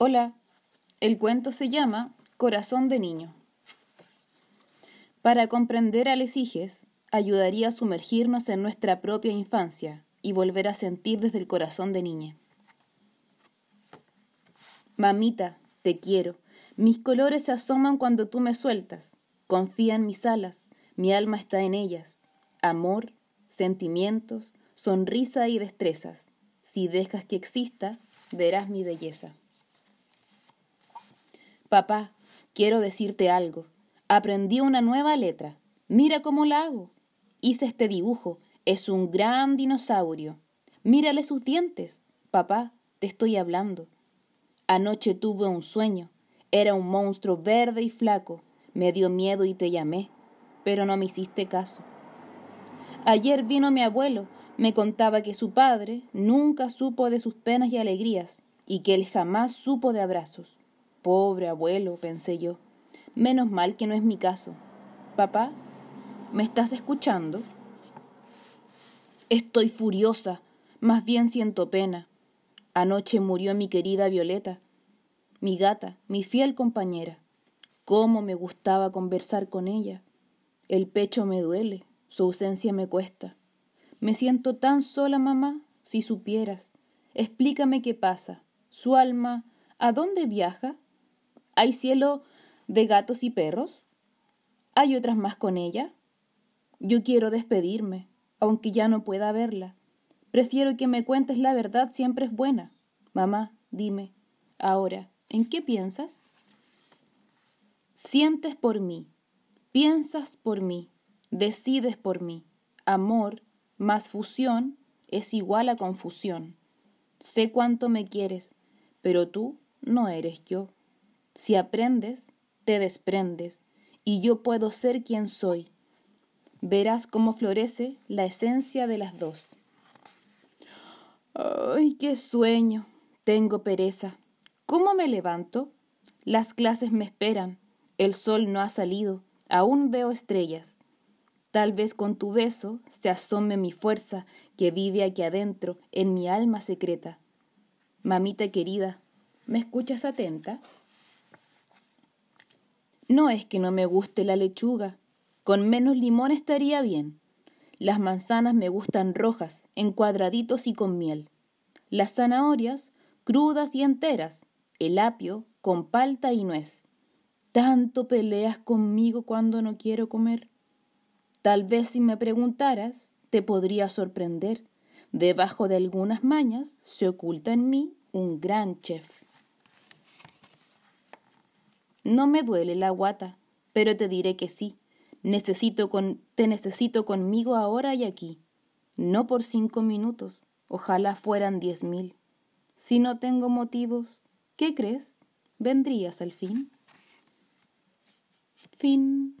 Hola, el cuento se llama Corazón de Niño. Para comprender a Lesiges, ayudaría a sumergirnos en nuestra propia infancia y volver a sentir desde el corazón de niña. Mamita, te quiero. Mis colores se asoman cuando tú me sueltas. Confía en mis alas, mi alma está en ellas. Amor, sentimientos, sonrisa y destrezas. Si dejas que exista, verás mi belleza. Papá, quiero decirte algo. Aprendí una nueva letra. Mira cómo la hago. Hice este dibujo. Es un gran dinosaurio. Mírale sus dientes. Papá, te estoy hablando. Anoche tuve un sueño. Era un monstruo verde y flaco. Me dio miedo y te llamé, pero no me hiciste caso. Ayer vino mi abuelo, me contaba que su padre nunca supo de sus penas y alegrías, y que él jamás supo de abrazos. Pobre abuelo, pensé yo. Menos mal que no es mi caso. Papá, ¿me estás escuchando? Estoy furiosa, más bien siento pena. Anoche murió mi querida Violeta, mi gata, mi fiel compañera. Cómo me gustaba conversar con ella. El pecho me duele, su ausencia me cuesta. Me siento tan sola, mamá, si supieras. Explícame qué pasa. Su alma, ¿a dónde viaja? ¿Hay cielo de gatos y perros? ¿Hay otras más con ella? Yo quiero despedirme, aunque ya no pueda verla. Prefiero que me cuentes la verdad, siempre es buena. Mamá, dime, ahora, ¿en qué piensas? Sientes por mí, piensas por mí, decides por mí. Amor más fusión es igual a confusión. Sé cuánto me quieres, pero tú no eres yo. Si aprendes, te desprendes, y yo puedo ser quien soy. Verás cómo florece la esencia de las dos. ¡Ay, qué sueño! Tengo pereza. ¿Cómo me levanto? Las clases me esperan. El sol no ha salido. Aún veo estrellas. Tal vez con tu beso se asome mi fuerza que vive aquí adentro, en mi alma secreta. Mamita querida, ¿me escuchas atenta? No es que no me guste la lechuga, con menos limón estaría bien. Las manzanas me gustan rojas, en cuadraditos y con miel. Las zanahorias, crudas y enteras. El apio, con palta y nuez. Tanto peleas conmigo cuando no quiero comer. Tal vez si me preguntaras, te podría sorprender. Debajo de algunas mañas se oculta en mí un gran chef. No me duele la guata, pero te diré que sí. Necesito con, te necesito conmigo ahora y aquí. No por cinco minutos, ojalá fueran diez mil. Si no tengo motivos, ¿qué crees? ¿Vendrías al fin? Fin.